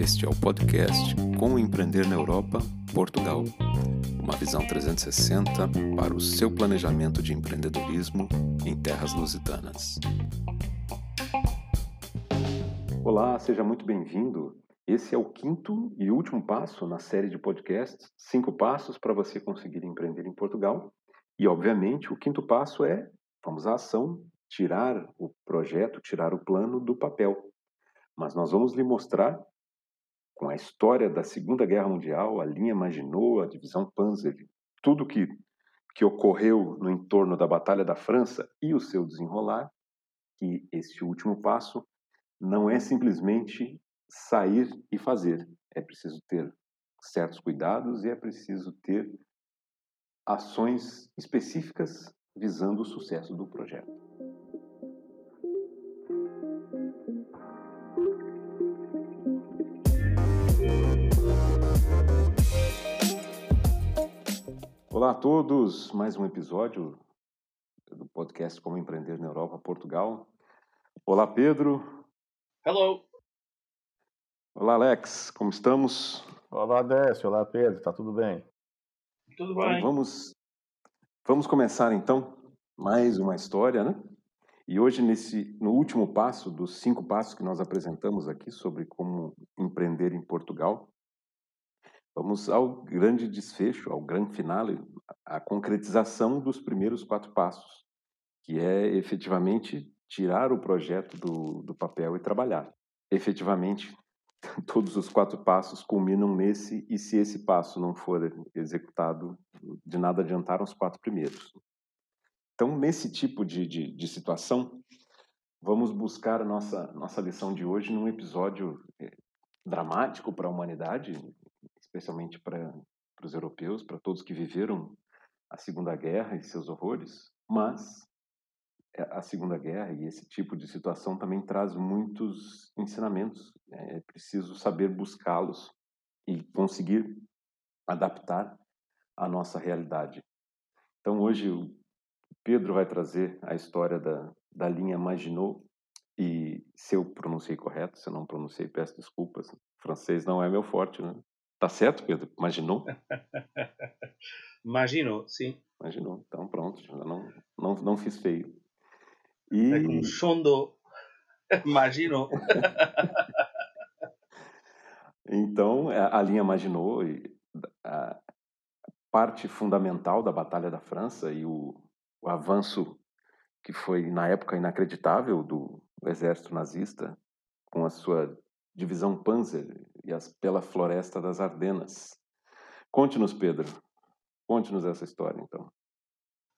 Este é o podcast Como Empreender na Europa, Portugal. Uma visão 360 para o seu planejamento de empreendedorismo em terras lusitanas. Olá, seja muito bem-vindo. Esse é o quinto e último passo na série de podcasts Cinco Passos para você conseguir empreender em Portugal. E, obviamente, o quinto passo é vamos à ação, tirar o projeto, tirar o plano do papel. Mas nós vamos lhe mostrar, com a história da Segunda Guerra Mundial, a linha Maginot, a divisão Panzer, tudo que, que ocorreu no entorno da Batalha da França e o seu desenrolar, que esse último passo não é simplesmente sair e fazer. É preciso ter certos cuidados e é preciso ter ações específicas visando o sucesso do projeto. Olá a todos, mais um episódio do podcast Como Empreender na Europa, Portugal. Olá Pedro. Hello. Olá Alex, como estamos? Olá Décio, olá Pedro, tá tudo bem? Tudo bem. Então, vamos, vamos começar então mais uma história, né? E hoje, nesse, no último passo dos cinco passos que nós apresentamos aqui sobre como empreender em Portugal, Vamos ao grande desfecho, ao grande finale, a concretização dos primeiros quatro passos, que é efetivamente tirar o projeto do, do papel e trabalhar. Efetivamente, todos os quatro passos culminam nesse, e se esse passo não for executado, de nada adiantaram os quatro primeiros. Então, nesse tipo de, de, de situação, vamos buscar a nossa, nossa lição de hoje num episódio eh, dramático para a humanidade, especialmente para os europeus, para todos que viveram a Segunda Guerra e seus horrores, mas é, a Segunda Guerra e esse tipo de situação também traz muitos ensinamentos. Né? É preciso saber buscá-los e conseguir adaptar à nossa realidade. Então, hoje, o Pedro vai trazer a história da, da linha Maginot, e se eu pronunciei correto, se eu não pronunciei, peço desculpas. Francês não é meu forte, né? Tá certo, Pedro? Imaginou? Imaginou, sim. Imaginou. Então pronto, não, não, não fiz feio. E... É como. Imaginou. então, é, a linha imaginou a parte fundamental da Batalha da França e o, o avanço que foi, na época, inacreditável do exército nazista, com a sua divisão Panzer e as, pela floresta das Ardenas. Conte-nos, Pedro. Conte-nos essa história, então.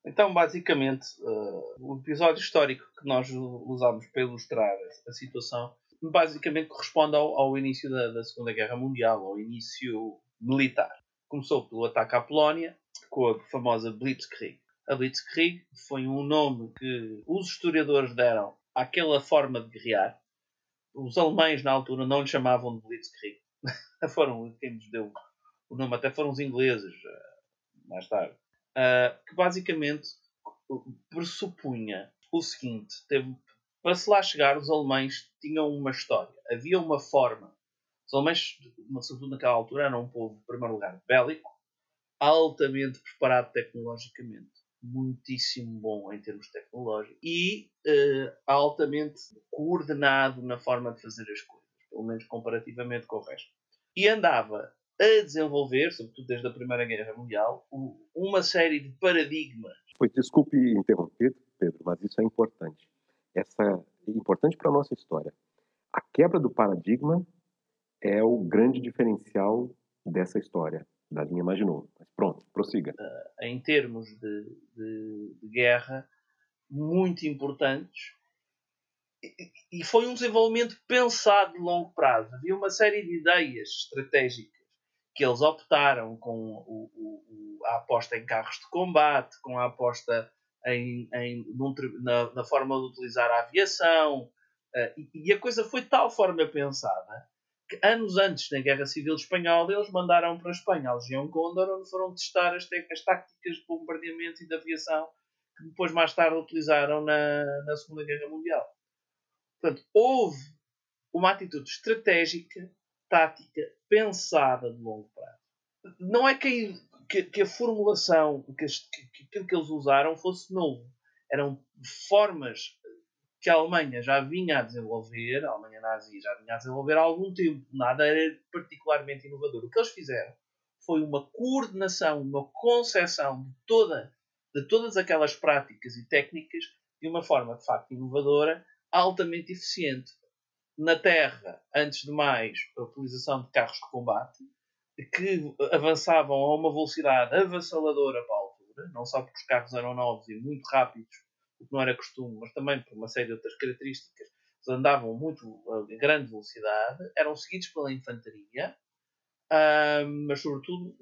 Então, basicamente, uh, o episódio histórico que nós usamos para ilustrar a situação, basicamente corresponde ao, ao início da, da, Segunda Guerra Mundial, ao início militar. Começou pelo ataque à Polónia, com a famosa Blitzkrieg. A Blitzkrieg foi um nome que os historiadores deram àquela forma de guerrear, os alemães na altura não lhe chamavam de Blitzkrieg. foram quem nos deu o nome, até foram os ingleses eh, mais tarde. Uh, que basicamente pressupunha o seguinte: teve, para se lá chegar, os alemães tinham uma história, havia uma forma. Os alemães, sobretudo naquela altura, eram um povo, em primeiro lugar, bélico, altamente preparado tecnologicamente muitíssimo bom em termos tecnológicos e uh, altamente coordenado na forma de fazer as coisas, pelo menos comparativamente com o resto. E andava a desenvolver, sobretudo desde a Primeira Guerra Mundial, uma série de paradigmas. Pois desculpe interromper, Pedro, mas isso é importante. Essa é importante para a nossa história. A quebra do paradigma é o grande diferencial dessa história da linha Maginot. Mas pronto, prossiga. Uh, em termos de, de, de, guerra, muito importantes. E, foi um desenvolvimento pensado de longo prazo. Havia uma série de ideias estratégicas que eles optaram com o, o, a aposta em carros de combate, com a aposta em, em, num, na, na, forma de utilizar a aviação. Uh, e, e, a coisa foi de tal forma pensada anos antes, na Guerra Civil Espanhola, eles mandaram para a Espanha a Legião Condor, onde foram testar as, as táticas de bombardeamento e de aviação que depois, mais tarde, utilizaram na, na Segunda Guerra Mundial. Portanto, houve uma atitude estratégica tática pensada de longo prazo. Não é que a, que, que a formulação, que, que, aquilo que eles usaram fosse novo. Eram formas que a Alemanha já vinha a desenvolver, a Alemanha nazi já vinha a desenvolver há algum tempo. Nada era particularmente inovador. O que eles fizeram foi uma coordenação, uma concepção de, toda, de todas aquelas práticas e técnicas de uma forma de facto inovadora, altamente eficiente. Na Terra, antes de mais, a utilização de carros de combate, que avançavam a uma velocidade avassaladora para a altura, não só porque os carros eram novos e muito rápidos, o que não era costume, mas também por uma série de outras características, eles andavam muito a grande velocidade, eram seguidos pela infantaria, mas sobretudo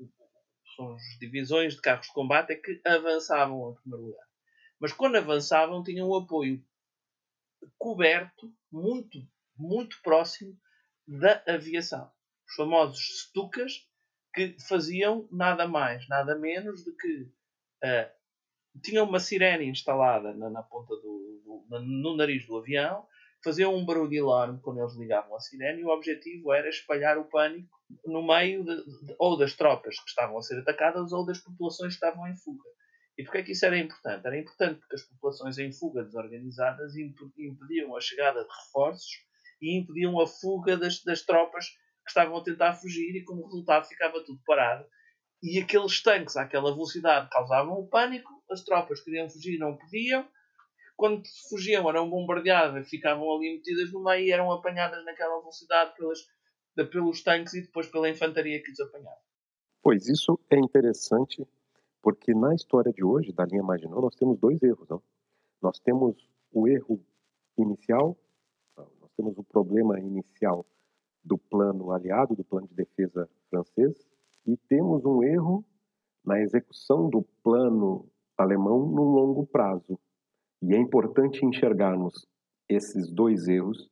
são as divisões de carros de combate é que avançavam em primeiro lugar. Mas quando avançavam tinham um apoio coberto, muito, muito próximo da aviação. Os famosos Stukas, que faziam nada mais, nada menos do que uh, tinham uma sirene instalada na, na ponta do, do, no nariz do avião, faziam um barulho de alarme quando eles ligavam a sirene e o objetivo era espalhar o pânico no meio de, de, ou das tropas que estavam a ser atacadas ou das populações que estavam em fuga. E porquê é que isso era importante? Era importante porque as populações em fuga desorganizadas impediam a chegada de reforços e impediam a fuga das, das tropas que estavam a tentar fugir e como resultado ficava tudo parado. E aqueles tanques àquela velocidade causavam o pânico, as tropas queriam fugir não podiam, quando fugiam eram bombardeadas, ficavam ali metidas no meio e eram apanhadas naquela velocidade pelas, pelos tanques e depois pela infantaria que os apanhava. Pois isso é interessante porque na história de hoje, da linha marginal, nós temos dois erros. Não? Nós temos o erro inicial, nós temos o problema inicial do plano aliado, do plano de defesa francês, e temos um erro na execução do plano alemão no longo prazo. E é importante enxergarmos esses dois erros,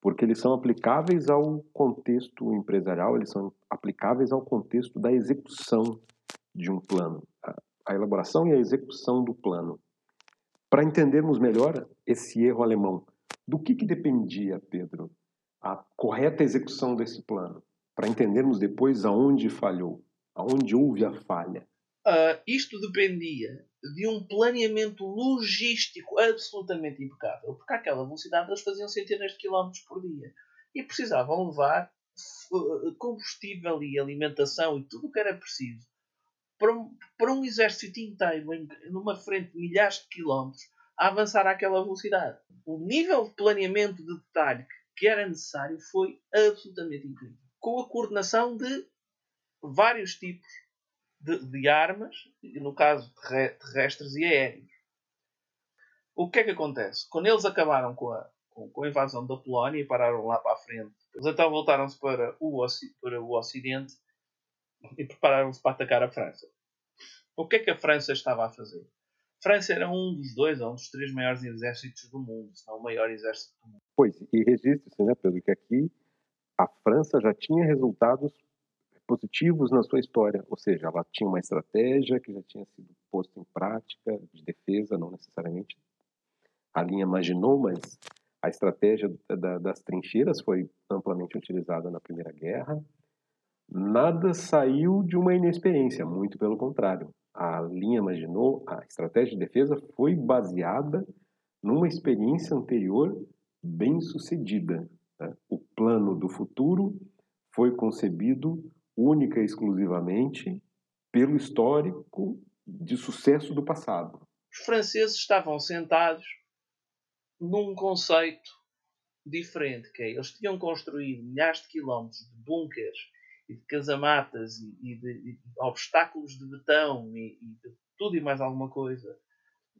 porque eles são aplicáveis ao contexto empresarial, eles são aplicáveis ao contexto da execução de um plano, a elaboração e a execução do plano. Para entendermos melhor esse erro alemão, do que, que dependia, Pedro, a correta execução desse plano? Para entendermos depois aonde falhou, aonde houve a falha. Uh, isto dependia de um planeamento logístico absolutamente impecável, porque àquela velocidade eles faziam centenas de quilómetros por dia e precisavam levar uh, combustível e alimentação e tudo o que era preciso para um, para um exército inteiro em, numa frente de milhares de quilómetros a avançar àquela velocidade. O nível de planeamento de detalhe que era necessário foi absolutamente incrível. Com a coordenação de vários tipos de, de armas, no caso terrestres e aéreos. O que é que acontece? Quando eles acabaram com a, com, a invasão da Polónia e pararam lá para a frente, eles então voltaram-se para o, para o Ocidente e prepararam-se para atacar a França. O que é que a França estava a fazer? A França era um dos dois ou um dos três maiores exércitos do mundo, se não o maior exército do mundo. Pois, e registre-se, né, Pedro, que aqui a França já tinha resultados positivos na sua história, ou seja, ela tinha uma estratégia que já tinha sido posta em prática de defesa, não necessariamente a linha imaginou, mas a estratégia das trincheiras foi amplamente utilizada na Primeira Guerra. Nada saiu de uma inexperiência, muito pelo contrário. A linha imaginou, a estratégia de defesa foi baseada numa experiência anterior bem sucedida. Né? O plano do futuro foi concebido única e exclusivamente pelo histórico de sucesso do passado. Os franceses estavam sentados num conceito diferente, que é, eles tinham construído milhares de quilómetros de bunkers e de casamatas e, e, de, e obstáculos de betão e, e, de tudo e mais alguma coisa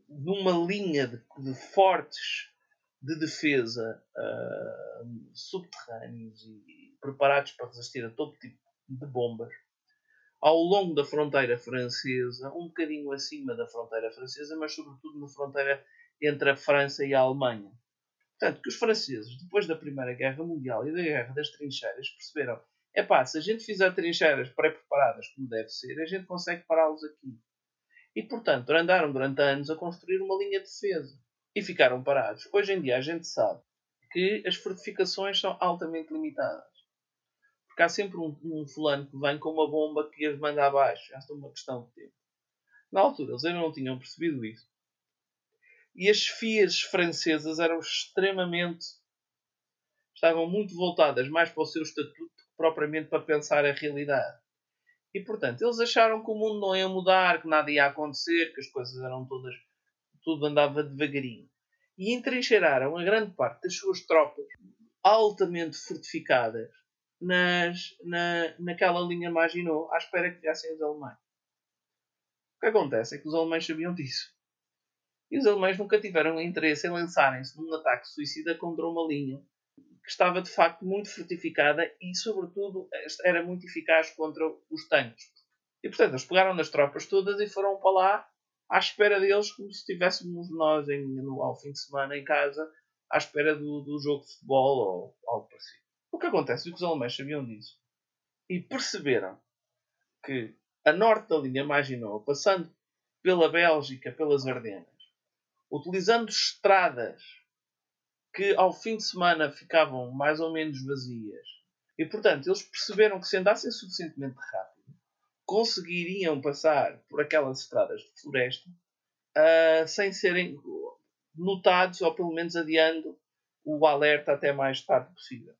numa linha de, de fortes de defesa uh, subterrâneos e preparados para resistir a todo tipo de bombas ao longo da fronteira francesa, um bocadinho acima da fronteira francesa, mas sobretudo na fronteira entre a França e a Alemanha. Portanto, que os franceses, depois da Primeira Guerra Mundial e da Guerra das Trincheiras, perceberam: é pá, se a gente fizer trincheiras pré-preparadas como deve ser, a gente consegue pará-los aqui. E, portanto, andaram durante anos a construir uma linha de defesa e ficaram parados. Hoje em dia a gente sabe que as fortificações são altamente limitadas Porque há sempre um, um fulano que vem com uma bomba que as manda abaixo. Esta é uma questão de tempo. Na altura, eles ainda não tinham percebido isso. E as FIAs francesas eram extremamente. estavam muito voltadas mais para o seu estatuto que propriamente para pensar a realidade. E portanto, eles acharam que o mundo não ia mudar, que nada ia acontecer, que as coisas eram todas. tudo andava devagarinho. E entrincheiraram a grande parte das suas tropas altamente fortificadas nas, na, naquela linha Maginot à espera que viessem os alemães. O que acontece é que os alemães sabiam disso. E os alemães nunca tiveram interesse em lançarem-se num ataque suicida contra uma linha que estava de facto muito fortificada e, sobretudo, era muito eficaz contra os tanques. E portanto, eles pegaram nas tropas todas e foram para lá à espera deles, como se estivéssemos nós em, no, ao fim de semana em casa, à espera do, do jogo de futebol ou algo parecido. O que acontece? É que os alemães sabiam disso. E perceberam que a norte da linha Maginot, passando pela Bélgica, pelas Ardenas, utilizando estradas que ao fim de semana ficavam mais ou menos vazias, e portanto eles perceberam que se andassem suficientemente rápido, conseguiriam passar por aquelas estradas de floresta uh, sem serem notados ou pelo menos adiando o alerta até mais tarde possível.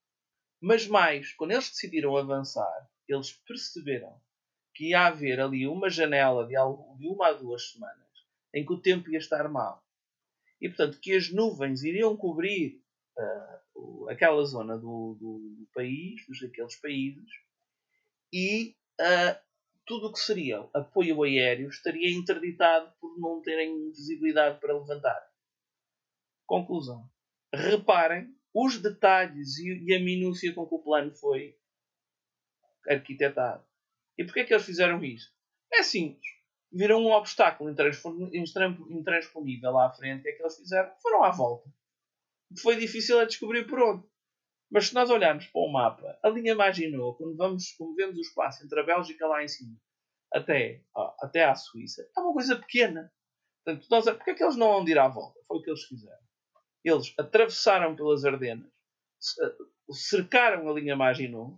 Mas mais, quando eles decidiram avançar, eles perceberam que ia haver ali uma janela de, de uma a duas semanas em que o tempo ia estar mal. E, portanto, que as nuvens iriam cobrir uh, aquela zona do, do, do, país, dos aqueles países, e uh, tudo o que seria apoio aéreo estaria interditado por não terem visibilidade para levantar. Conclusão. Reparem os detalhes e a minúcia com que o plano foi arquitetado. E porquê é que eles fizeram isto? É simples. Viram um obstáculo intransponível lá à frente. É que eles fizeram? Foram à volta. Foi difícil a descobrir por onde. Mas se nós olharmos para o mapa, a linha imaginou, quando, vamos, quando vemos o espaço entre a Bélgica lá em cima até, ó, até à Suíça, é uma coisa pequena. Portanto, nós, porque é que eles não vão ir à volta? Foi o que eles fizeram. Eles atravessaram pelas Ardenas, eh, cercaram a linha Maginot,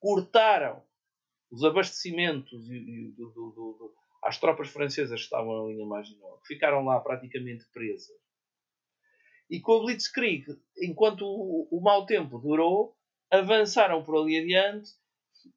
cortaram os abastecimentos do, do, do, às tropas francesas que estavam na linha Maginot, que ficaram lá praticamente presas. E com a Blitzkrieg, enquanto o, o mau tempo durou, avançaram por ali adiante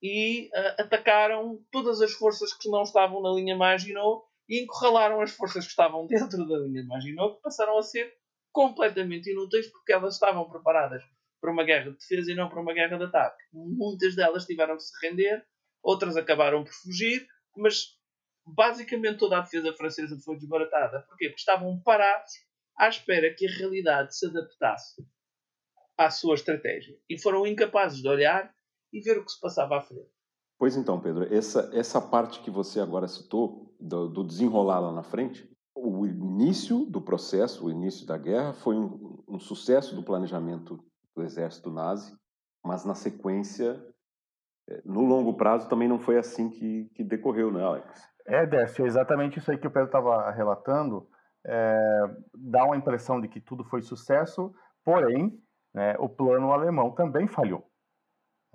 e uh, atacaram todas as forças que não estavam na linha Maginot e encurralaram as forças que estavam dentro da linha Maginot, que passaram a ser completamente inúteis porque elas estavam preparadas para uma guerra de defesa e não para uma guerra de ataque. Muitas delas tiveram que se render, outras acabaram por fugir, mas basicamente toda a defesa francesa foi desbaratada. Porquê? Porque estavam parados à espera que a realidade se adaptasse à sua estratégia e foram incapazes de olhar e ver o que se passava à frente. Pois então, Pedro, essa, essa parte que você agora citou, do, do desenrolar lá na frente, o início do processo, o início da guerra, foi um, um, sucesso do planejamento do exército nazi, mas na sequência, eh, no longo prazo, também não foi assim que, que decorreu, né, Alex? É, Décio, é exatamente isso aí que o Pedro estava relatando. É, dá uma impressão de que tudo foi sucesso, porém, né, o plano alemão também falhou.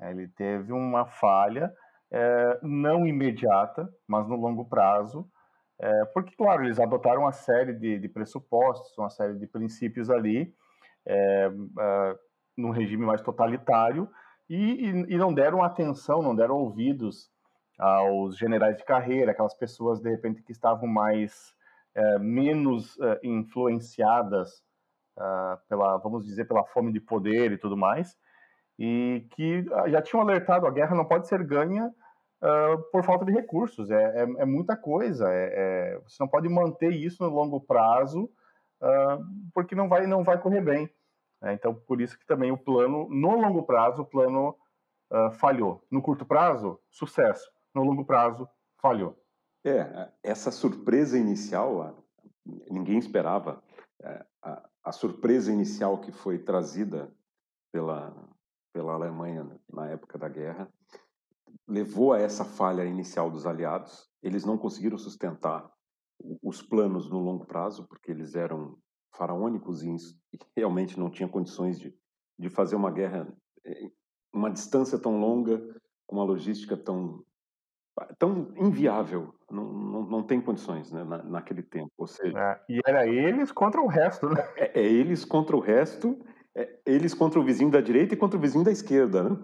É, ele teve uma falha, é, não imediata, mas no longo prazo, é, porque, claro, eles adotaram uma série de, de, pressupostos, uma série de princípios ali, é, é, num regime mais totalitário, e, e, e, não deram atenção, não deram ouvidos aos generais de carreira, aquelas pessoas, de repente, que estavam mais, é, menos é, influenciadas é, pela, vamos dizer, pela fome de poder e tudo mais, e que já tinham alertado, a guerra não pode ser ganha uh, por falta de recursos. É, é, é muita coisa. É, é, você não pode manter isso no longo prazo, uh, porque não vai, não vai correr bem. Né? então, por isso que também o plano, no longo prazo, o plano uh, falhou. No curto prazo, sucesso. No longo prazo, falhou. É, essa surpresa inicial, ninguém esperava. É, a, a surpresa inicial que foi trazida pela, pela Alemanha na época da guerra levou a essa falha inicial dos aliados. Eles não conseguiram sustentar os planos no longo prazo, porque eles eram faraônicos e realmente não tinham condições de, de fazer uma guerra em uma distância tão longa com uma logística tão tão inviável, não, não, não tem condições né, na, naquele tempo. Ou seja, é, e era eles contra o resto, né? É, é, eles contra o resto, é eles contra o vizinho da direita e contra o vizinho da esquerda, né?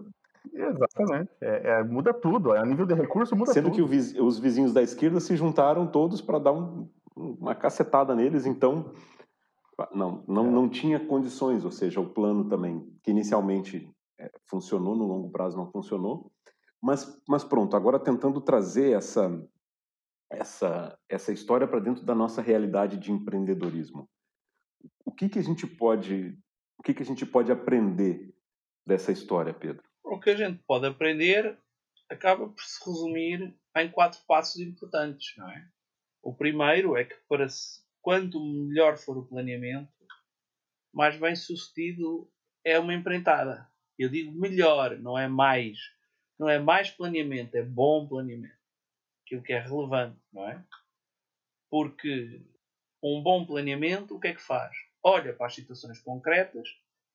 Exatamente. É, é, muda tudo. A nível de recurso muda Sendo tudo. Sendo que os vizinhos da esquerda se juntaram todos para dar um, uma cacetada neles, então não, não, é. não tinha condições, ou seja, o plano também, que inicialmente é, funcionou, no longo prazo não funcionou, mas, mas pronto, agora tentando trazer essa, essa, essa história para dentro da nossa realidade de empreendedorismo. O que, que a gente pode o que, que a gente pode aprender dessa história, Pedro? O que a gente pode aprender acaba por se resumir em quatro passos importantes, não é? O primeiro é que para quanto melhor for o planeamento, mais bem sucedido é uma empreitada. Eu digo melhor, não é mais. Não é mais planeamento, é bom planeamento. Aquilo que é relevante, não é? Porque um bom planeamento, o que é que faz? Olha para as situações concretas,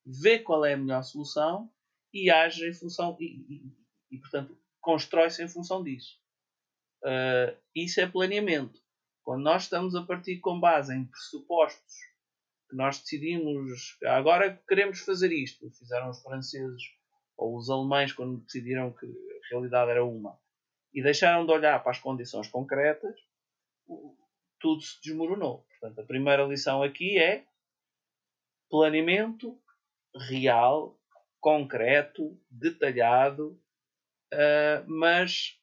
vê qual é a melhor solução e age em função e, e, e portanto constrói-se em função disso. Uh, isso é planeamento. Quando nós estamos a partir com base em pressupostos que nós decidimos agora queremos fazer isto, fizeram os franceses ou os alemães quando decidiram que a realidade era uma e deixaram de olhar para as condições concretas, tudo se desmoronou. Portanto, a primeira lição aqui é planeamento real concreto, detalhado, uh, mas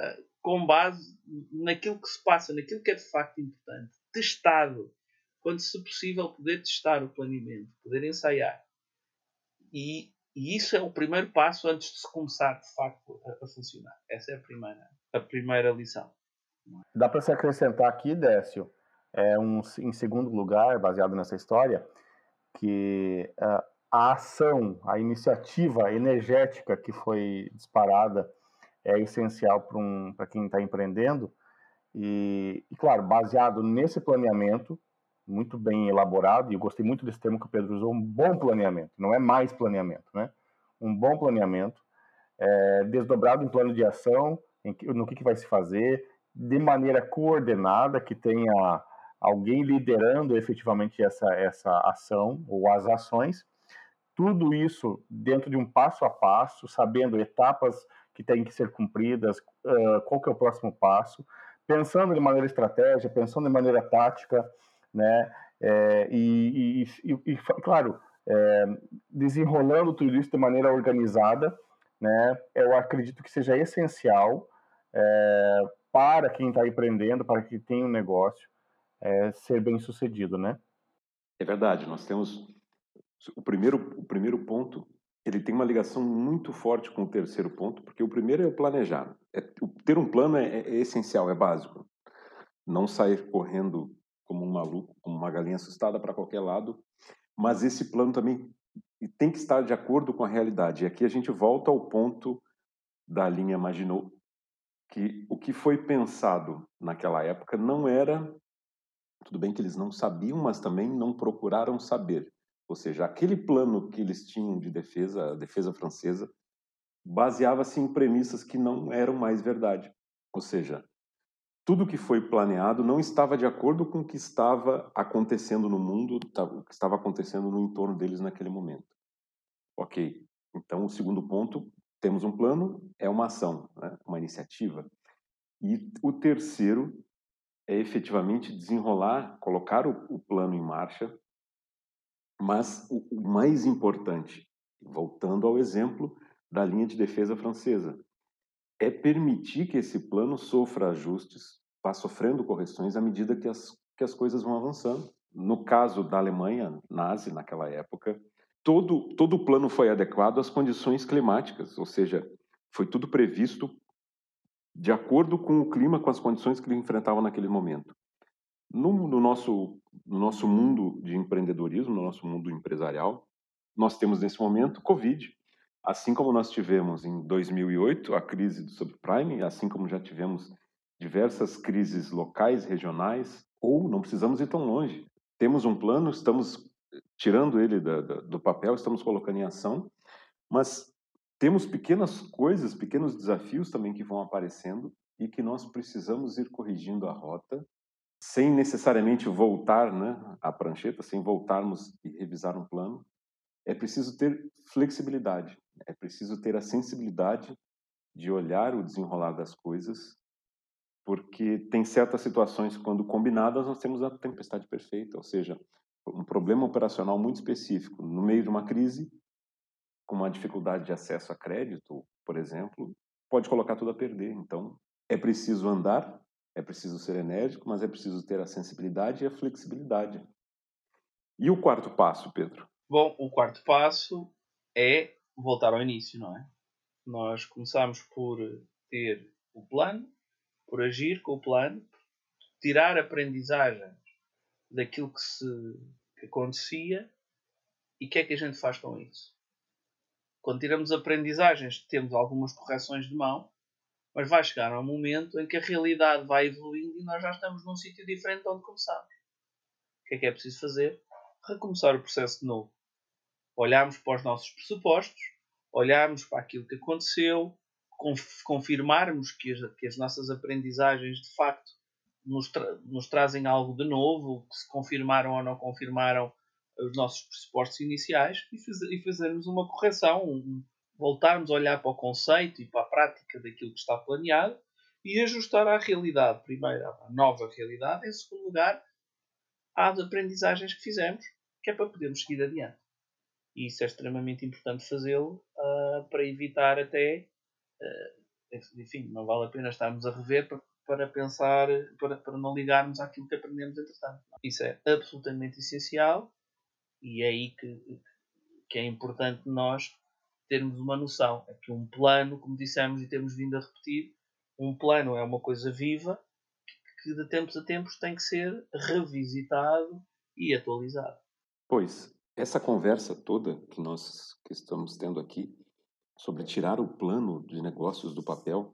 uh, com base naquilo que se passa, naquilo que é de facto importante, testado. Quando se possível, poder testar o planeamento, poder ensaiar. E, e, isso é o primeiro passo antes de se começar de facto a, a funcionar. Essa é a primeira, a primeira lição. Dá para se acrescentar aqui, Décio, é um, em segundo lugar, baseado nessa história, que uh, a ação, a iniciativa energética que foi disparada é essencial para um, quem está empreendendo. E, e, claro, baseado nesse planeamento, muito bem elaborado, e eu gostei muito desse termo que o Pedro usou, um bom planeamento, não é mais planeamento, né? Um bom planeamento, é, desdobrado em plano de ação, em, no que, que vai se fazer, de maneira coordenada, que tenha alguém liderando efetivamente essa, essa ação ou as ações, tudo isso dentro de um passo a passo, sabendo etapas que têm que ser cumpridas, qual que é o próximo passo, pensando de maneira estratégica, pensando de maneira tática, né? É, e, e, e, e, claro, é, desenrolando tudo isso de maneira organizada, né? Eu acredito que seja essencial é, para quem está empreendendo, para quem tem um negócio, é, ser bem sucedido, né? É verdade. Nós temos o primeiro, o primeiro ponto, ele tem uma ligação muito forte com o terceiro ponto, porque o primeiro é o planejar. É, ter um plano é, é, essencial, é básico. Não sair correndo como um maluco, como uma galinha assustada para qualquer lado, mas esse plano também tem que estar de acordo com a realidade. E aqui a gente volta ao ponto da linha Maginot, que o que foi pensado naquela época não era tudo bem que eles não sabiam, mas também não procuraram saber. Ou seja, aquele plano que eles tinham de defesa, a defesa francesa, baseava-se em premissas que não eram mais verdade. Ou seja, tudo que foi planeado não estava de acordo com o que estava acontecendo no mundo, o que estava acontecendo no entorno deles naquele momento. Ok, então o segundo ponto, temos um plano, é uma ação, né? uma iniciativa. E o terceiro é efetivamente desenrolar, colocar o, o plano em marcha mas o mais importante, voltando ao exemplo da linha de defesa francesa, é permitir que esse plano sofra ajustes, vá sofrendo correções à medida que as, que as coisas vão avançando. No caso da Alemanha nazi, naquela época, todo, todo o plano foi adequado às condições climáticas, ou seja, foi tudo previsto de acordo com o clima, com as condições que ele enfrentava naquele momento. No, no, nosso, no nosso mundo de empreendedorismo, no nosso mundo empresarial, nós temos nesse momento Covid. Assim como nós tivemos em 2008 a crise do subprime, assim como já tivemos diversas crises locais, regionais, ou não precisamos ir tão longe. Temos um plano, estamos tirando ele da, da, do papel, estamos colocando em ação, mas temos pequenas coisas, pequenos desafios também que vão aparecendo e que nós precisamos ir corrigindo a rota sem necessariamente voltar né, à prancheta, sem voltarmos e revisar um plano. É preciso ter flexibilidade, é preciso ter a sensibilidade de olhar o desenrolar das coisas, porque tem certas situações quando combinadas nós temos a tempestade perfeita, ou seja, um problema operacional muito específico no meio de uma crise, com uma dificuldade de acesso a crédito, por exemplo, pode colocar tudo a perder. Então, é preciso andar, é preciso ser enérgico, mas é preciso ter a sensibilidade e a flexibilidade. E o quarto passo, Pedro? Bom, o quarto passo é voltar ao início, não é? Nós começamos por ter o plano, por agir com o plano, tirar aprendizagem daquilo que se que acontecia e o que é que a gente faz com isso. Quando tiramos aprendizagens, temos algumas correções de mão, mas vai chegar um momento em que a realidade vai evoluindo e nós já estamos num sítio diferente de onde começámos. O que é que é preciso fazer? Recomeçar o processo de novo. Olharmos para os nossos pressupostos, olharmos para aquilo que aconteceu, confirmarmos que as, que as nossas aprendizagens de facto nos, tra nos trazem algo de novo, que se confirmaram ou não confirmaram os nossos pressupostos iniciais e, faz, e fazermos uma correção, um, voltarmos a olhar para o conceito e para a prática daquilo que está planeado e ajustar à realidade, primeiro, à nova realidade, em segundo lugar, às aprendizagens que fizemos, que é para podermos seguir adiante. E isso é extremamente importante fazê-lo uh, para evitar até, uh, enfim, não vale a pena estarmos a rever para, para pensar, para, para não ligarmos àquilo que aprendemos entretanto. Isso é absolutamente essencial e é aí que, que é importante nós termos uma noção. É que um plano, como dissemos e temos vindo a repetir, um plano é uma coisa viva que de tempos a tempos tem que ser revisitado e atualizado. Pois, essa conversa toda que nós que estamos tendo aqui sobre tirar o plano de negócios do papel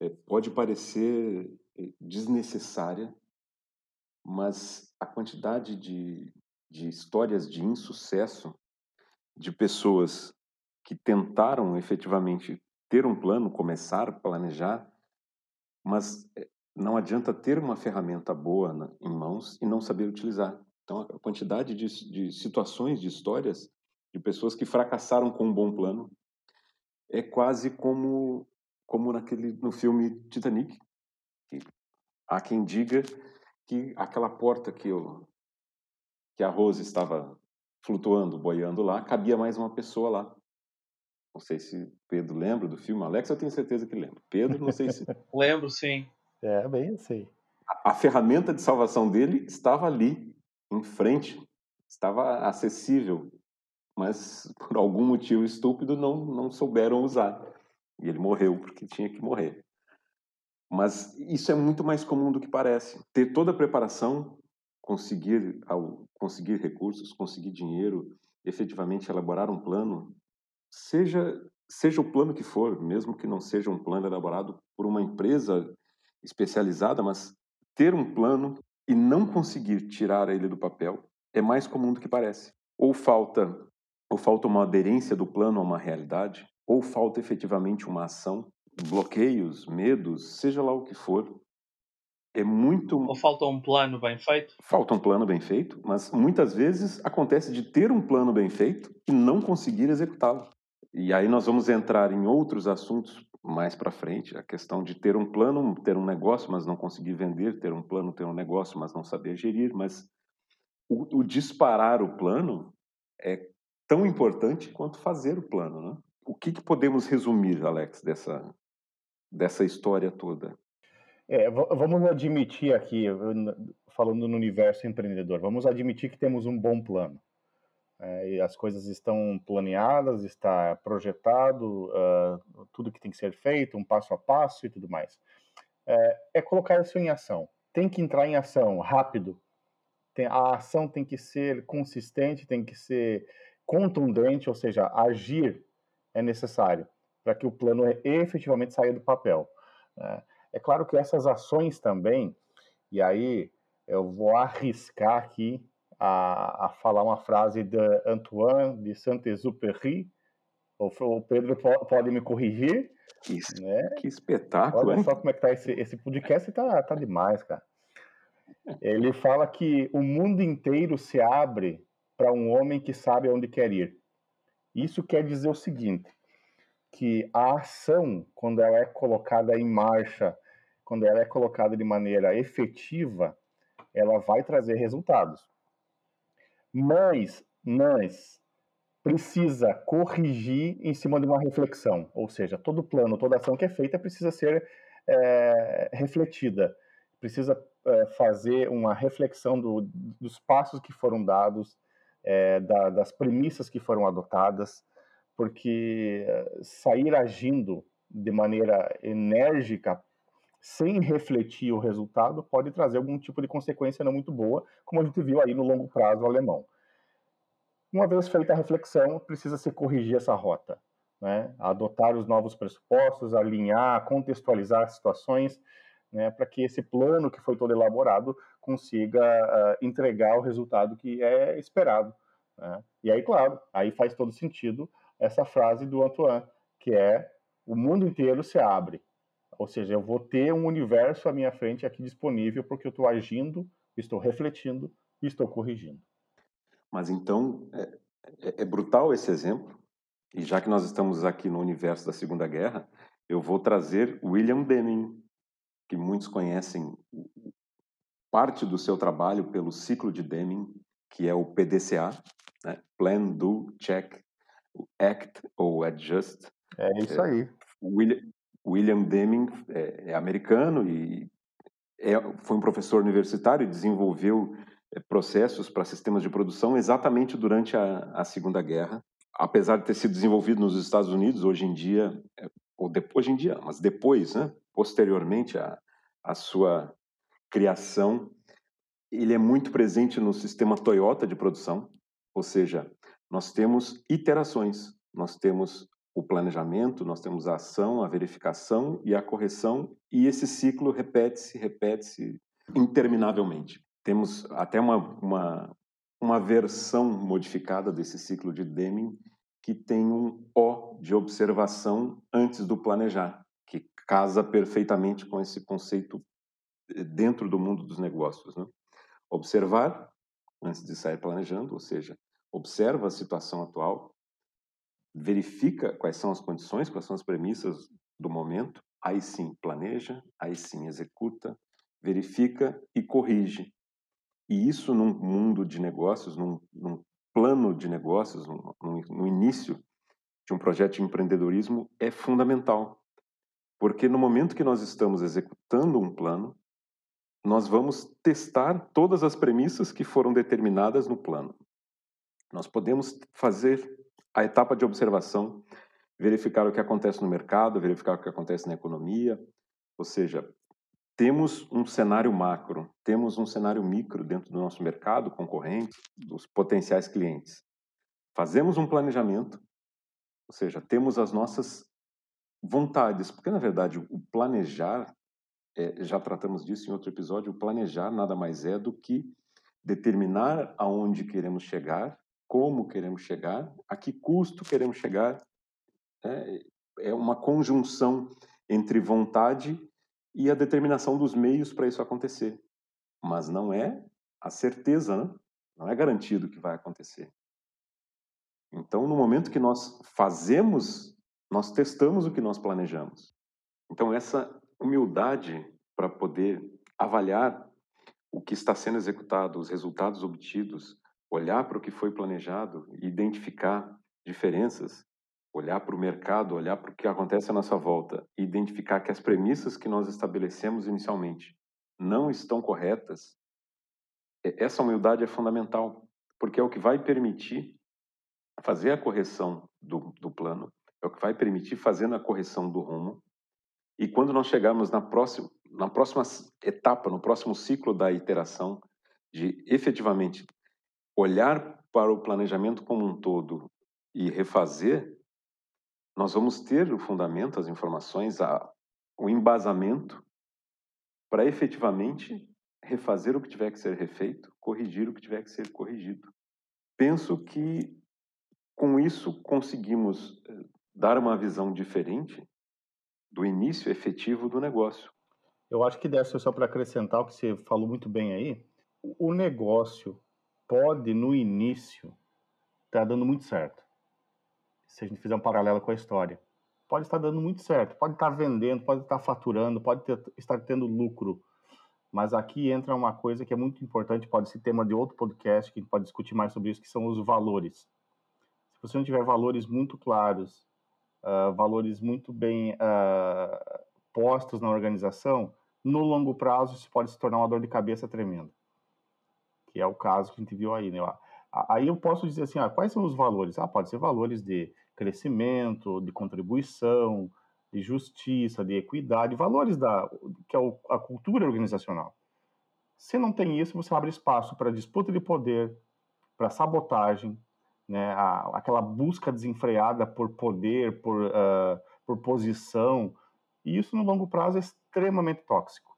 é, pode parecer é, desnecessária, mas a quantidade de, de histórias de insucesso de pessoas que tentaram efetivamente ter um plano, começar a planejar, mas eh, não adianta ter uma ferramenta boa na, em mãos e não saber utilizar. Então, a quantidade de, de situações, de histórias de pessoas que fracassaram com um bom plano é quase como como naquele no filme Titanic. Que há quem diga que aquela porta que eu, que a Rose estava flutuando, boiando lá, cabia mais uma pessoa lá. Não sei se Pedro lembra do filme. Alex, eu tenho certeza que lembra. Pedro, não sei se. Lembro, sim. É, bem assim. A, a ferramenta de salvação dele estava ali, em frente, estava acessível, mas por algum motivo estúpido não, não souberam usar. E ele morreu porque tinha que morrer. Mas isso é muito mais comum do que parece. Ter toda a preparação, conseguir, ao, conseguir recursos, conseguir dinheiro, efetivamente elaborar um plano, seja seja o plano que for, mesmo que não seja um plano elaborado por uma empresa especializada, mas ter um plano e não conseguir tirar ele do papel é mais comum do que parece. Ou falta ou falta uma aderência do plano a uma realidade, ou falta efetivamente uma ação, bloqueios, medos, seja lá o que for. É muito. Ou falta um plano bem feito? Falta um plano bem feito, mas muitas vezes acontece de ter um plano bem feito e não conseguir executá-lo. E aí nós vamos entrar em outros assuntos mais para frente, a questão de ter um plano, ter um negócio, mas não conseguir vender, ter um plano, ter um negócio, mas não saber gerir, mas o, o disparar o plano é tão importante quanto fazer o plano, né? O que, que podemos resumir, Alex, dessa, dessa história toda? É, vamos admitir aqui, falando no universo empreendedor, vamos admitir que temos um bom plano é, as coisas estão planeadas, está projetado, uh, tudo que tem que ser feito, um passo a passo e tudo mais. É, é, colocar isso em ação. Tem que entrar em ação rápido. Tem, a ação tem que ser consistente, tem que ser contundente, ou seja, agir é necessário para que o plano efetivamente saia do papel. Né? É claro que essas ações também, e aí eu vou arriscar aqui a, a falar uma frase de Antoine de Saint-Exupéry, O Pedro pode me corrigir. Que, né? que espetáculo, Olha hein? só como é que tá esse, esse podcast, tá, tá demais, cara. Ele fala que o mundo inteiro se abre para um homem que sabe aonde quer ir. Isso quer dizer o seguinte, que a ação, quando ela é colocada em marcha, quando ela é colocada de maneira efetiva, ela vai trazer resultados. Mas, mas precisa corrigir em cima de uma reflexão, ou seja, todo plano, toda ação que é feita precisa ser é, refletida, precisa é, fazer uma reflexão do, dos passos que foram dados, é, da, das premissas que foram adotadas, porque sair agindo de maneira enérgica sem refletir o resultado pode trazer algum tipo de consequência não muito boa, como a gente viu aí no longo prazo alemão. Uma vez feita a reflexão, precisa se corrigir essa rota, né? adotar os novos pressupostos, alinhar, contextualizar as situações, né? para que esse plano que foi todo elaborado consiga uh, entregar o resultado que é esperado. Né? E aí, claro, aí faz todo sentido essa frase do Antoine, que é o mundo inteiro se abre. Ou seja, eu vou ter um universo à minha frente aqui disponível porque eu estou agindo, estou refletindo e estou corrigindo. Mas então, é, é, é, brutal esse exemplo, e já que nós estamos aqui no universo da Segunda Guerra, eu vou trazer William Deming, que muitos conhecem parte do seu trabalho pelo ciclo de Deming, que é o PDCA, né? Plan, Do, Check, Act ou Adjust. É isso aí. É, William, William Deming é, é americano e é, foi um professor universitário e desenvolveu é, processos para sistemas de produção exatamente durante a, a, Segunda Guerra. Apesar de ter sido desenvolvido nos Estados Unidos, hoje em dia, é, ou depois, hoje em dia, mas depois, né, posteriormente à, à sua criação, ele é muito presente no sistema Toyota de produção, ou seja, nós temos iterações, nós temos o planejamento, nós temos a ação, a verificação e a correção, e esse ciclo repete-se, repete-se interminavelmente. Temos até uma, uma, uma versão modificada desse ciclo de Deming que tem um O de observação antes do planejar, que casa perfeitamente com esse conceito eh, dentro do mundo dos negócios. Né? Observar antes de sair planejando, ou seja, observa a situação atual, verifica quais são as condições, quais são as premissas do momento, aí sim planeja, aí sim executa, verifica e corrige. E isso num mundo de negócios, num, num plano de negócios, no, no início de um projeto de empreendedorismo, é fundamental. Porque no momento que nós estamos executando um plano, nós vamos testar todas as premissas que foram determinadas no plano. Nós podemos fazer a etapa de observação, verificar o que acontece no mercado, verificar o que acontece na economia, ou seja, temos um cenário macro, temos um cenário micro dentro do nosso mercado, concorrente, dos potenciais clientes. Fazemos um planejamento, ou seja, temos as nossas vontades, porque na verdade o planejar, é, já tratamos disso em outro episódio, o planejar nada mais é do que determinar aonde queremos chegar, como queremos chegar, a que custo queremos chegar. É, é uma conjunção entre vontade e a determinação dos meios para isso acontecer. Mas não é a certeza, né? não é garantido que vai acontecer. Então, no momento que nós fazemos, nós testamos o que nós planejamos. Então, essa humildade para poder avaliar o que está sendo executado, os resultados obtidos, olhar para o que foi planejado e identificar diferenças olhar para o mercado, olhar para o que acontece à nossa volta e identificar que as premissas que nós estabelecemos inicialmente não estão corretas, essa humildade é fundamental, porque é o que vai permitir fazer a correção do, do plano, é o que vai permitir fazer a correção do rumo. E quando nós chegarmos na próxima, na próxima etapa, no próximo ciclo da iteração, de efetivamente olhar para o planejamento como um todo e refazer, nós vamos ter o fundamento, as informações, a, o embasamento para efetivamente refazer o que tiver que ser refeito, corrigir o que tiver que ser corrigido. Penso que com isso, conseguimos eh, dar uma visão diferente do início efetivo do negócio. Eu acho que ser só para acrescentar o que você falou muito bem aí. O negócio pode, no início, estar tá dando muito certo. Se a gente fizer um paralelo com a história. Pode estar dando muito certo, pode estar vendendo, pode estar faturando, pode ter, estar tendo lucro. Mas aqui entra uma coisa que é muito importante, pode ser tema de outro podcast, que a gente pode discutir mais sobre isso, que são os valores. Se você não tiver valores muito claros, uh, valores muito bem uh, postos na organização, no longo prazo isso pode se tornar uma dor de cabeça tremenda. Que é o caso que a gente viu aí, né? Aí eu posso dizer assim, ah, quais são os valores? Ah, pode ser valores de crescimento, de contribuição, de justiça, de equidade, valores da que é a cultura organizacional. Se não tem isso, você abre espaço para disputa de poder, para sabotagem, né, a, aquela busca desenfreada por poder, por, uh, por posição, e isso no longo prazo é extremamente tóxico.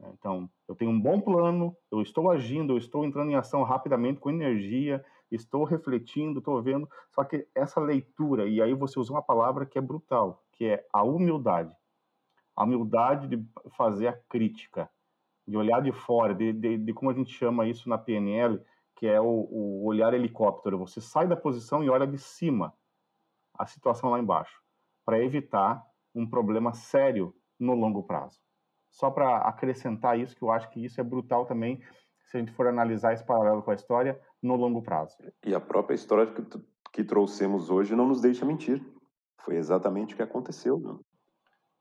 Então, eu tenho um bom plano, eu estou agindo, eu estou entrando em ação rapidamente com energia, estou refletindo, estou vendo. Só que essa leitura, e aí você usa uma palavra que é brutal, que é a humildade. A humildade de fazer a crítica, de olhar de fora, de, de, de como a gente chama isso na PNL, que é o, o olhar helicóptero. Você sai da posição e olha de cima a situação lá embaixo, para evitar um problema sério no longo prazo. Só para acrescentar isso, que eu acho que isso é brutal também, se a gente for analisar esse paralelo com a história, no longo prazo. E a própria história que, que trouxemos hoje não nos deixa mentir. Foi exatamente o que aconteceu. Né?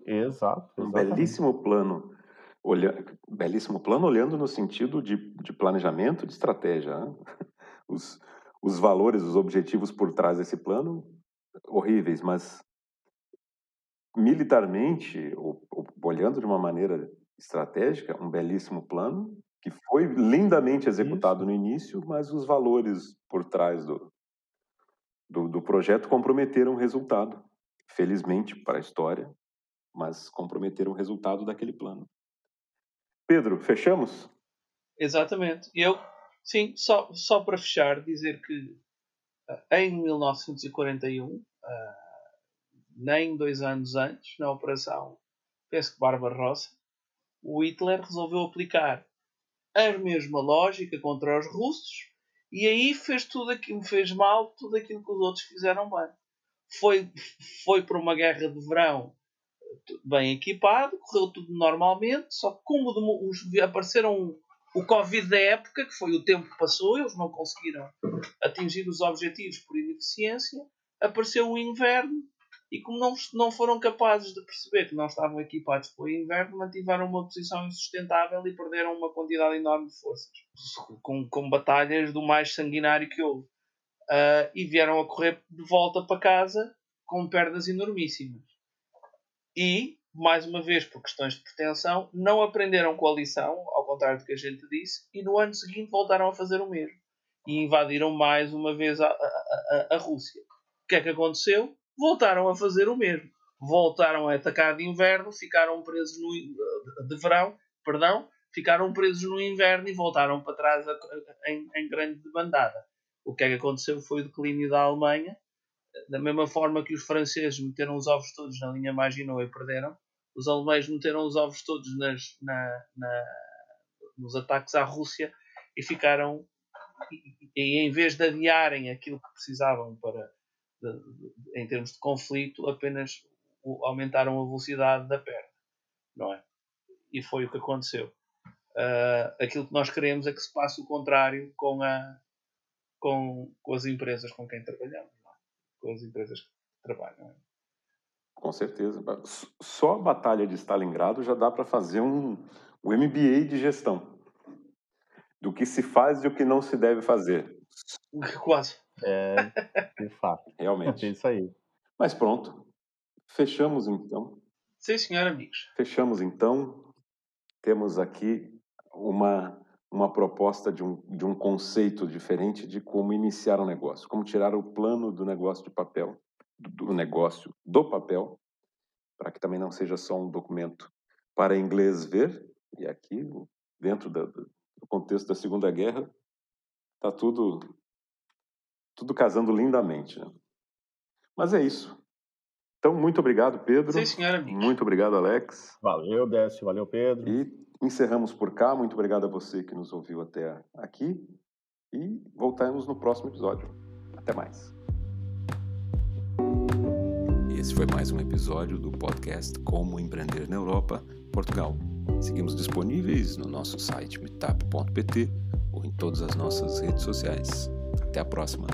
Exato. Um belíssimo plano. Olha, belíssimo plano olhando no sentido de, de planejamento, de estratégia. Né? Os, os valores, os objetivos por trás desse plano, horríveis, mas militarmente, olhando de uma maneira estratégica, um belíssimo plano que foi lindamente executado Isso. no início, mas os valores por trás do, do, do projeto comprometeram o resultado. Felizmente para a história, mas comprometeram o resultado daquele plano. Pedro, fechamos? Exatamente. Eu, sim, só, só para fechar, dizer que eh, em 1941 nem dois anos antes, na Operação penso que o Hitler resolveu aplicar a mesma lógica contra os russos e aí fez tudo aquilo, fez mal tudo aquilo que os outros fizeram bem. Foi, foi para uma guerra de verão bem equipado, correu tudo normalmente, só que como os, apareceram o Covid da época, que foi o tempo que passou, eles não conseguiram atingir os objetivos por ineficiência, apareceu o inverno e como não, não foram capazes de perceber que não estavam equipados para o inverno, mantiveram uma posição insustentável e perderam uma quantidade enorme de forças, com, com batalhas do mais sanguinário que houve. Uh, e vieram a correr de volta para casa com perdas enormíssimas. E, mais uma vez, por questões de pretensão, não aprenderam com a lição, ao contrário do que a gente disse, e no ano seguinte voltaram a fazer o mesmo. E invadiram mais uma vez a, a, a, a Rússia. O que é que aconteceu? Voltaram a fazer o mesmo. Voltaram a atacar de inverno, ficaram presos no, de verão, perdão, ficaram presos no inverno e voltaram para trás a, a, em, em grande debandada. O que é que aconteceu foi o declínio da Alemanha. Da mesma forma que os franceses meteram os ovos todos na linha Maginot e perderam, os alemães meteram os ovos todos nas, na, na, nos ataques à Rússia e ficaram e, e, em vez de adiarem aquilo que precisavam para em termos de conflito, apenas aumentaram a velocidade da perda, não é? E foi o que aconteceu. Uh, aquilo que nós queremos é que se passe o contrário com, a, com, com as empresas com quem trabalhamos, é? com as empresas que trabalham. Com certeza. Só a batalha de Stalingrado já dá para fazer um, um MBA de gestão do que se faz e o que não se deve fazer. Quase. É, de fato. Realmente. É isso aí. Mas pronto. Fechamos então. Sim, senhor, amigos. Fechamos então. Temos aqui uma, uma proposta de um, de um conceito diferente de como iniciar um negócio, como tirar o plano do negócio de papel, do, do negócio do papel, para que também não seja só um documento para inglês ver. E aqui, dentro da, do contexto da Segunda Guerra, está tudo tudo casando lindamente. Né? Mas é isso. Então, muito obrigado, Pedro. Sim, senhor, amigos. Muito obrigado, Alex. Valeu, Décio. Valeu, Pedro. E encerramos por cá. Muito obrigado a você que nos ouviu até aqui. E voltamos no próximo episódio. Até mais. Esse foi mais um episódio do podcast Como Empreender na Europa, Portugal. Seguimos disponíveis no nosso site meetup.pt ou em todas as nossas redes sociais. Até a próxima!